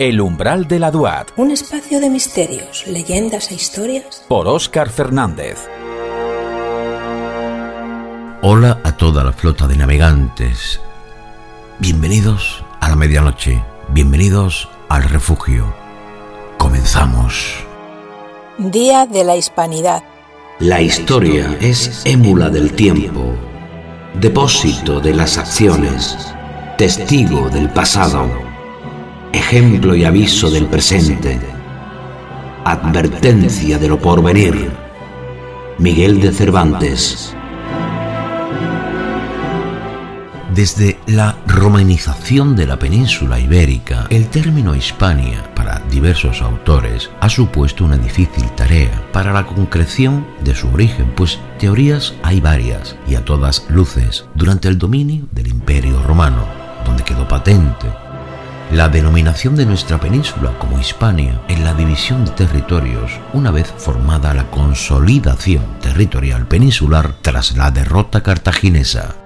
El umbral de la Duat. Un espacio de misterios, leyendas e historias. Por Óscar Fernández. Hola a toda la flota de navegantes. Bienvenidos a la medianoche. Bienvenidos al refugio. Comenzamos. Día de la Hispanidad. La historia es émula del tiempo, depósito de las acciones, testigo del pasado ejemplo y aviso del presente, advertencia de lo porvenir. Miguel de Cervantes. Desde la romanización de la península ibérica, el término Hispania para diversos autores ha supuesto una difícil tarea para la concreción de su origen, pues teorías hay varias y a todas luces durante el dominio del Imperio Romano, donde quedó patente la denominación de nuestra península como Hispania en la división de territorios una vez formada la consolidación territorial peninsular tras la derrota cartaginesa.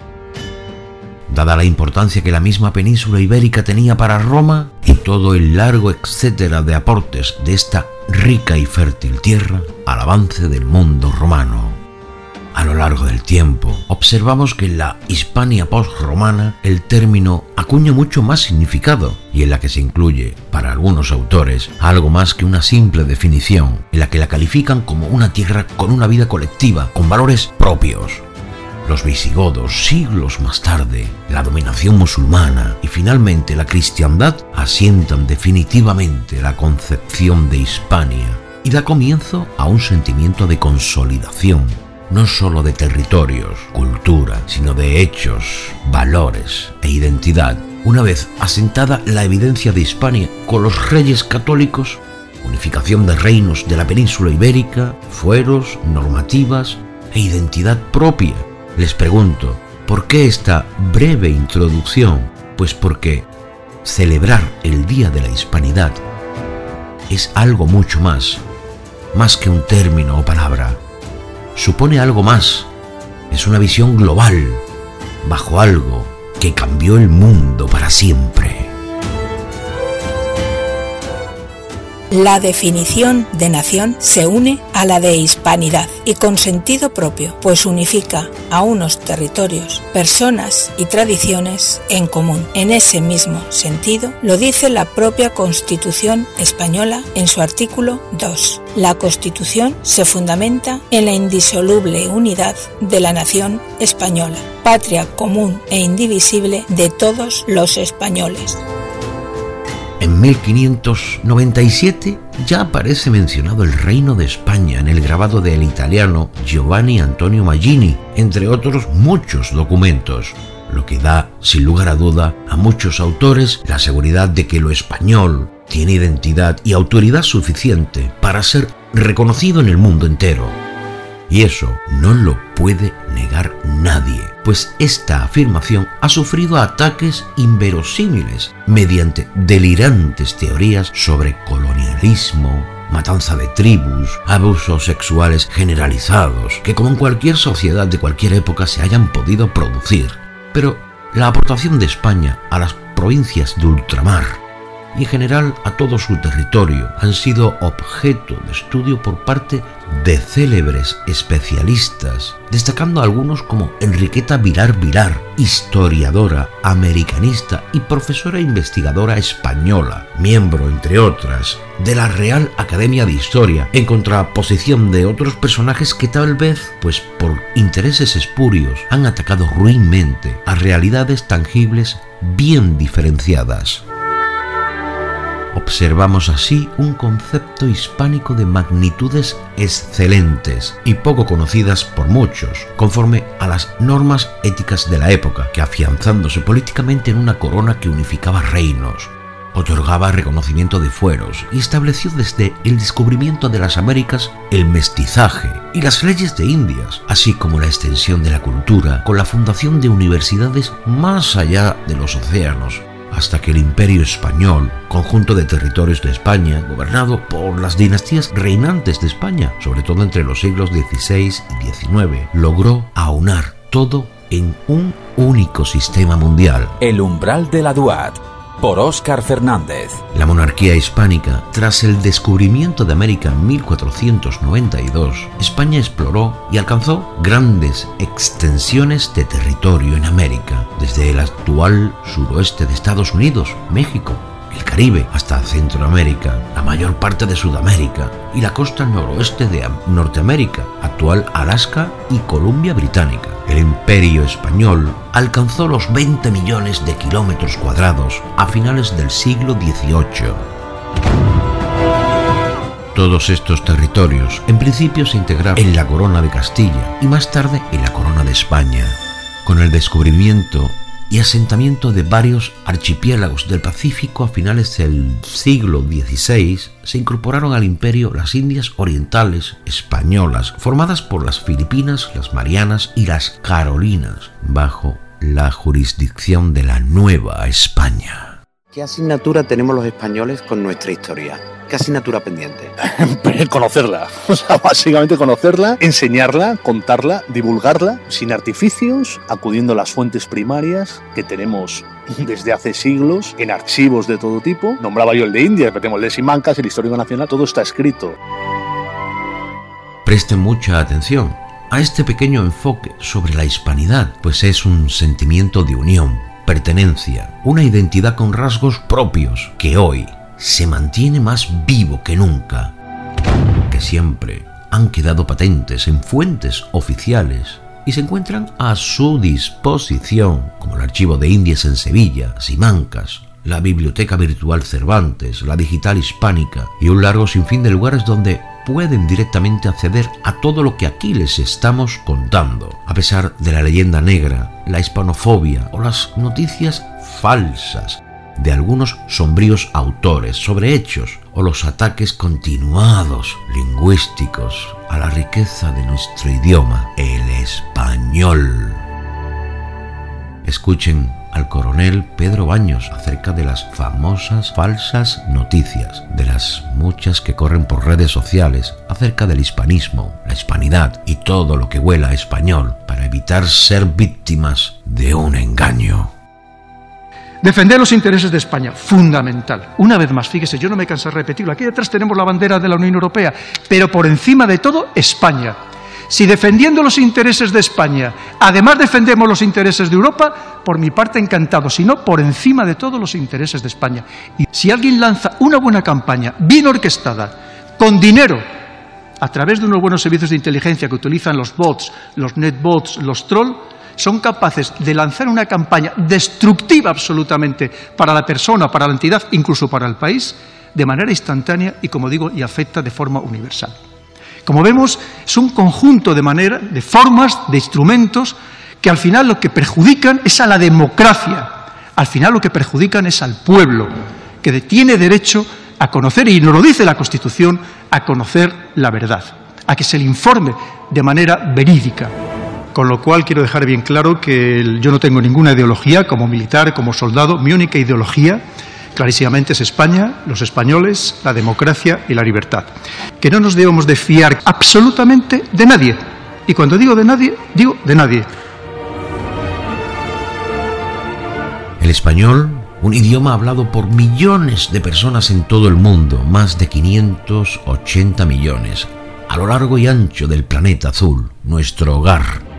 Dada la importancia que la misma península ibérica tenía para Roma y todo el largo etcétera de aportes de esta rica y fértil tierra al avance del mundo romano. A lo largo del tiempo, observamos que en la Hispania post-romana el término acuña mucho más significado y en la que se incluye, para algunos autores, algo más que una simple definición, en la que la califican como una tierra con una vida colectiva, con valores propios. Los visigodos, siglos más tarde, la dominación musulmana y finalmente la cristiandad asientan definitivamente la concepción de Hispania y da comienzo a un sentimiento de consolidación no sólo de territorios, cultura, sino de hechos, valores e identidad. Una vez asentada la evidencia de Hispania con los reyes católicos, unificación de reinos de la península ibérica, fueros, normativas e identidad propia, les pregunto, ¿por qué esta breve introducción? Pues porque celebrar el Día de la Hispanidad es algo mucho más, más que un término o palabra supone algo más. Es una visión global, bajo algo que cambió el mundo para siempre. La definición de nación se une a la de hispanidad y con sentido propio, pues unifica a unos territorios, personas y tradiciones en común. En ese mismo sentido lo dice la propia Constitución española en su artículo 2. La Constitución se fundamenta en la indisoluble unidad de la nación española, patria común e indivisible de todos los españoles. En 1597 ya aparece mencionado el Reino de España en el grabado del italiano Giovanni Antonio Maggini, entre otros muchos documentos, lo que da, sin lugar a duda, a muchos autores la seguridad de que lo español tiene identidad y autoridad suficiente para ser reconocido en el mundo entero. Y eso no lo puede negar nadie, pues esta afirmación ha sufrido ataques inverosímiles mediante delirantes teorías sobre colonialismo, matanza de tribus, abusos sexuales generalizados, que como en cualquier sociedad de cualquier época se hayan podido producir. Pero la aportación de España a las provincias de ultramar y en general a todo su territorio han sido objeto de estudio por parte de célebres especialistas, destacando algunos como Enriqueta Vilar Vilar, historiadora, americanista y profesora investigadora española, miembro, entre otras, de la Real Academia de Historia, en contraposición de otros personajes que tal vez, pues por intereses espurios, han atacado ruinmente a realidades tangibles bien diferenciadas. Observamos así un concepto hispánico de magnitudes excelentes y poco conocidas por muchos, conforme a las normas éticas de la época, que afianzándose políticamente en una corona que unificaba reinos, otorgaba reconocimiento de fueros y estableció desde el descubrimiento de las Américas el mestizaje y las leyes de Indias, así como la extensión de la cultura con la fundación de universidades más allá de los océanos hasta que el imperio español, conjunto de territorios de España, gobernado por las dinastías reinantes de España, sobre todo entre los siglos XVI y XIX, logró aunar todo en un único sistema mundial. El umbral de la Duat. Por Óscar Fernández. La monarquía hispánica, tras el descubrimiento de América en 1492, España exploró y alcanzó grandes extensiones de territorio en América, desde el actual suroeste de Estados Unidos, México, el Caribe hasta Centroamérica, la mayor parte de Sudamérica y la costa noroeste de Norteamérica, actual Alaska y Columbia Británica. El imperio español alcanzó los 20 millones de kilómetros cuadrados a finales del siglo XVIII. Todos estos territorios en principio se integraron en la corona de Castilla y más tarde en la corona de España. Con el descubrimiento y asentamiento de varios archipiélagos del Pacífico a finales del siglo XVI, se incorporaron al imperio las Indias Orientales Españolas, formadas por las Filipinas, las Marianas y las Carolinas, bajo la jurisdicción de la Nueva España. ¿Qué asignatura tenemos los españoles con nuestra historia? ¿Qué asignatura pendiente? conocerla. O sea, básicamente conocerla, enseñarla, contarla, divulgarla, sin artificios, acudiendo a las fuentes primarias que tenemos desde hace siglos en archivos de todo tipo. Nombraba yo el de India, pero tenemos el de Simancas, el Histórico Nacional, todo está escrito. Presten mucha atención a este pequeño enfoque sobre la hispanidad, pues es un sentimiento de unión, pertenencia, una identidad con rasgos propios que hoy se mantiene más vivo que nunca, que siempre han quedado patentes en fuentes oficiales y se encuentran a su disposición, como el Archivo de Indias en Sevilla, Simancas, la Biblioteca Virtual Cervantes, la Digital Hispánica y un largo sinfín de lugares donde pueden directamente acceder a todo lo que aquí les estamos contando, a pesar de la leyenda negra, la hispanofobia o las noticias falsas de algunos sombríos autores sobre hechos o los ataques continuados lingüísticos a la riqueza de nuestro idioma, el español. Escuchen al coronel Pedro Baños acerca de las famosas falsas noticias, de las muchas que corren por redes sociales acerca del hispanismo, la hispanidad y todo lo que huela a español para evitar ser víctimas de un engaño. Defender los intereses de España, fundamental. Una vez más, fíjese, yo no me canso de repetirlo. Aquí detrás tenemos la bandera de la Unión Europea, pero por encima de todo, España. Si defendiendo los intereses de España, además defendemos los intereses de Europa, por mi parte encantado, si no, por encima de todo los intereses de España. Y si alguien lanza una buena campaña, bien orquestada, con dinero, a través de unos buenos servicios de inteligencia que utilizan los bots, los netbots, los trolls, son capaces de lanzar una campaña destructiva absolutamente para la persona, para la entidad, incluso para el país, de manera instantánea y, como digo, y afecta de forma universal. Como vemos, es un conjunto de maneras, de formas, de instrumentos que al final lo que perjudican es a la democracia, al final lo que perjudican es al pueblo, que tiene derecho a conocer, y nos lo dice la Constitución, a conocer la verdad, a que se le informe de manera verídica. Con lo cual quiero dejar bien claro que yo no tengo ninguna ideología como militar, como soldado. Mi única ideología clarísimamente es España, los españoles, la democracia y la libertad. Que no nos debemos de fiar absolutamente de nadie. Y cuando digo de nadie, digo de nadie. El español, un idioma hablado por millones de personas en todo el mundo, más de 580 millones, a lo largo y ancho del planeta azul, nuestro hogar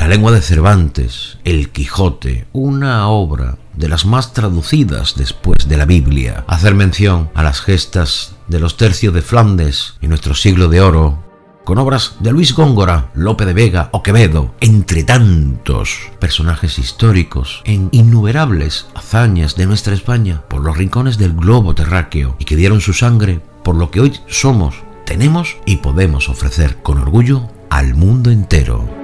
la lengua de Cervantes, El Quijote, una obra de las más traducidas después de la Biblia. Hacer mención a las gestas de los tercios de Flandes y nuestro siglo de oro, con obras de Luis Góngora, Lope de Vega o Quevedo, entre tantos personajes históricos en innumerables hazañas de nuestra España por los rincones del globo terráqueo y que dieron su sangre por lo que hoy somos, tenemos y podemos ofrecer con orgullo al mundo entero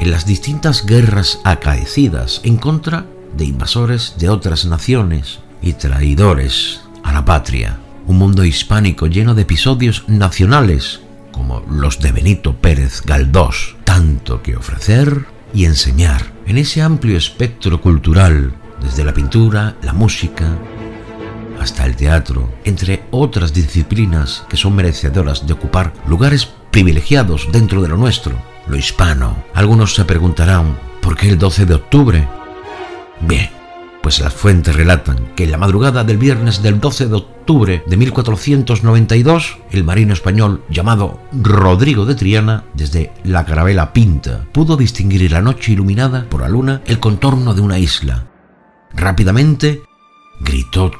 en las distintas guerras acaecidas en contra de invasores de otras naciones y traidores a la patria. Un mundo hispánico lleno de episodios nacionales como los de Benito Pérez Galdós, tanto que ofrecer y enseñar en ese amplio espectro cultural, desde la pintura, la música, hasta el teatro, entre otras disciplinas que son merecedoras de ocupar lugares privilegiados dentro de lo nuestro, lo hispano. Algunos se preguntarán, ¿por qué el 12 de octubre? Bien, pues las fuentes relatan que en la madrugada del viernes del 12 de octubre de 1492, el marino español llamado Rodrigo de Triana, desde la carabela Pinta, pudo distinguir en la noche iluminada por la luna el contorno de una isla. Rápidamente gritó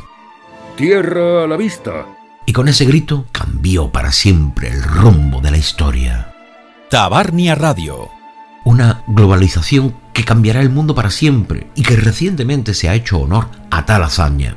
Tierra a la vista. Y con ese grito cambió para siempre el rumbo de la historia. Tabarnia Radio. Una globalización que cambiará el mundo para siempre y que recientemente se ha hecho honor a tal hazaña.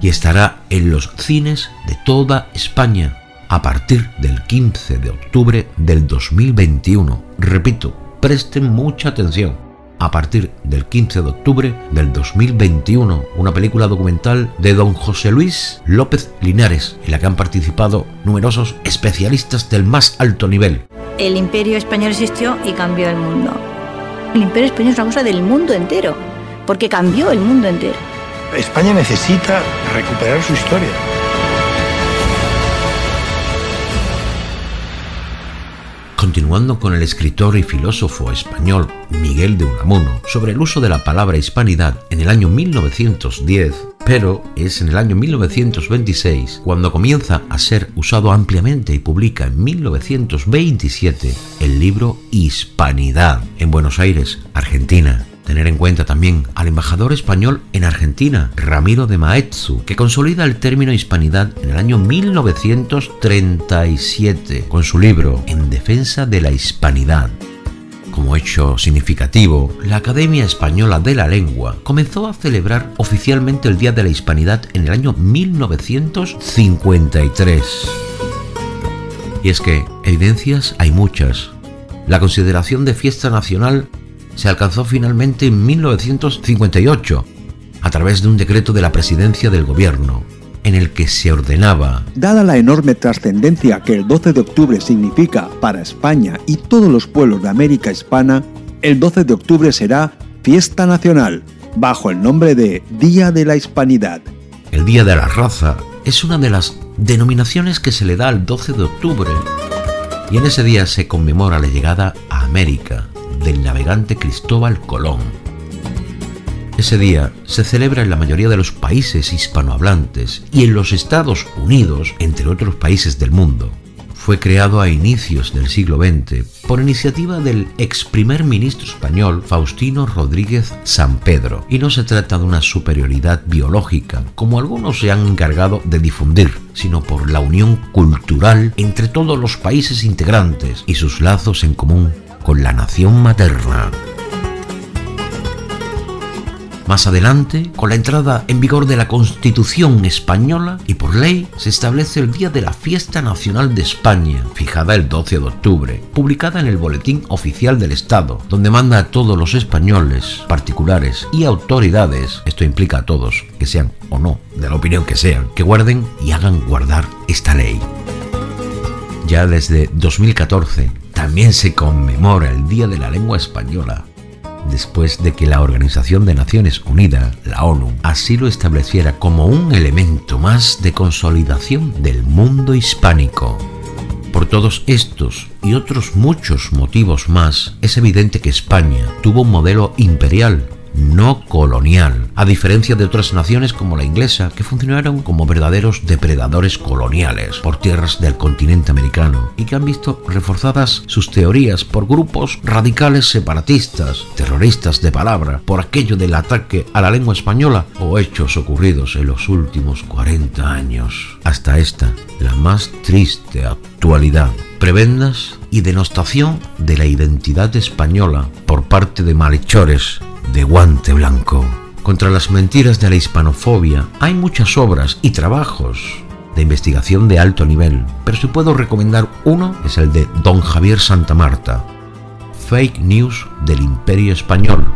Y estará en los cines de toda España a partir del 15 de octubre del 2021. Repito, presten mucha atención a partir del 15 de octubre del 2021, una película documental de don José Luis López Linares, en la que han participado numerosos especialistas del más alto nivel. El imperio español existió y cambió el mundo. El imperio español es una cosa del mundo entero, porque cambió el mundo entero. España necesita recuperar su historia. Continuando con el escritor y filósofo español Miguel de Unamuno sobre el uso de la palabra hispanidad en el año 1910, pero es en el año 1926 cuando comienza a ser usado ampliamente y publica en 1927 el libro Hispanidad en Buenos Aires, Argentina. Tener en cuenta también al embajador español en Argentina, Ramiro de Maeztu, que consolida el término hispanidad en el año 1937 con su libro En defensa de la hispanidad. Como hecho significativo, la Academia Española de la Lengua comenzó a celebrar oficialmente el Día de la Hispanidad en el año 1953. Y es que evidencias hay muchas. La consideración de fiesta nacional se alcanzó finalmente en 1958 a través de un decreto de la presidencia del gobierno en el que se ordenaba Dada la enorme trascendencia que el 12 de octubre significa para España y todos los pueblos de América Hispana, el 12 de octubre será fiesta nacional, bajo el nombre de Día de la Hispanidad. El Día de la Raza es una de las denominaciones que se le da al 12 de octubre y en ese día se conmemora la llegada a América del navegante Cristóbal Colón. Ese día se celebra en la mayoría de los países hispanohablantes y en los Estados Unidos, entre otros países del mundo. Fue creado a inicios del siglo XX por iniciativa del ex primer ministro español Faustino Rodríguez San Pedro y no se trata de una superioridad biológica como algunos se han encargado de difundir, sino por la unión cultural entre todos los países integrantes y sus lazos en común con la nación materna. Más adelante, con la entrada en vigor de la Constitución española y por ley, se establece el Día de la Fiesta Nacional de España, fijada el 12 de octubre, publicada en el Boletín Oficial del Estado, donde manda a todos los españoles, particulares y autoridades, esto implica a todos, que sean o no, de la opinión que sean, que guarden y hagan guardar esta ley. Ya desde 2014 también se conmemora el Día de la Lengua Española, después de que la Organización de Naciones Unidas, la ONU, así lo estableciera como un elemento más de consolidación del mundo hispánico. Por todos estos y otros muchos motivos más, es evidente que España tuvo un modelo imperial no colonial, a diferencia de otras naciones como la inglesa, que funcionaron como verdaderos depredadores coloniales por tierras del continente americano y que han visto reforzadas sus teorías por grupos radicales separatistas, terroristas de palabra, por aquello del ataque a la lengua española o hechos ocurridos en los últimos 40 años, hasta esta, la más triste actualidad. Prebendas y denostación de la identidad española por parte de malhechores de guante blanco. Contra las mentiras de la hispanofobia hay muchas obras y trabajos de investigación de alto nivel, pero si puedo recomendar uno es el de Don Javier Santa Marta, Fake News del Imperio Español,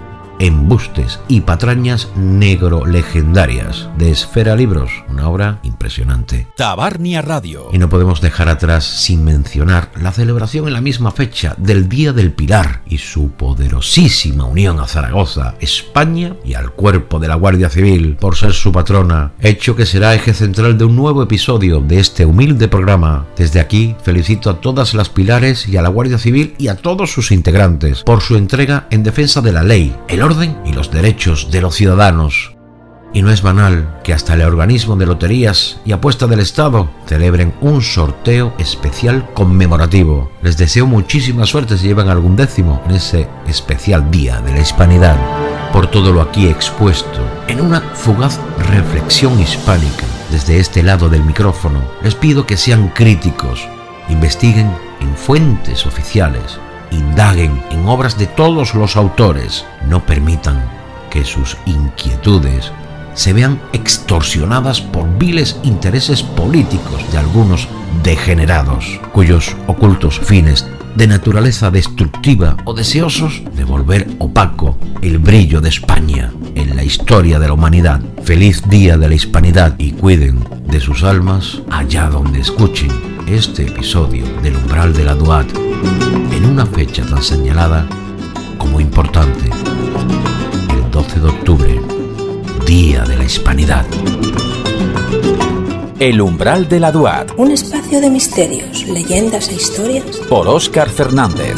embustes y patrañas negro legendarias de Esfera Libros, una obra impresionante. Tabarnia Radio. Y no podemos dejar atrás sin mencionar la celebración en la misma fecha del Día del Pilar y su poderosísima unión a Zaragoza, España y al cuerpo de la Guardia Civil por ser su patrona, hecho que será eje central de un nuevo episodio de este humilde programa. Desde aquí felicito a todas las pilares y a la Guardia Civil y a todos sus integrantes por su entrega en defensa de la ley, el orden y los derechos de los ciudadanos. Y no es banal que hasta el organismo de loterías y apuesta del Estado celebren un sorteo especial conmemorativo. Les deseo muchísima suerte si llevan algún décimo en ese especial Día de la Hispanidad. Por todo lo aquí expuesto, en una fugaz reflexión hispánica, desde este lado del micrófono, les pido que sean críticos, investiguen en fuentes oficiales, indaguen en obras de todos los autores, no permitan que sus inquietudes se vean extorsionadas por viles intereses políticos de algunos degenerados, cuyos ocultos fines de naturaleza destructiva o deseosos de volver opaco el brillo de España en la historia de la humanidad. Feliz día de la hispanidad y cuiden de sus almas allá donde escuchen este episodio del umbral de la Duat una fecha tan señalada como importante, el 12 de octubre, Día de la Hispanidad. El umbral de la Duat. Un espacio de misterios, leyendas e historias. Por Óscar Fernández.